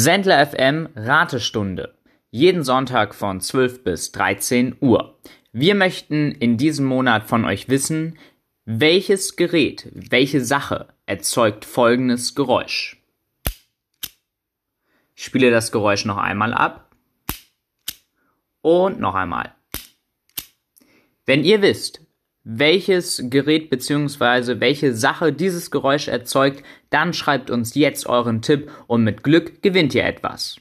Sendler FM Ratestunde. Jeden Sonntag von 12 bis 13 Uhr. Wir möchten in diesem Monat von euch wissen, welches Gerät, welche Sache erzeugt folgendes Geräusch. Ich spiele das Geräusch noch einmal ab. Und noch einmal. Wenn ihr wisst, welches Gerät bzw. welche Sache dieses Geräusch erzeugt, dann schreibt uns jetzt euren Tipp und mit Glück gewinnt ihr etwas.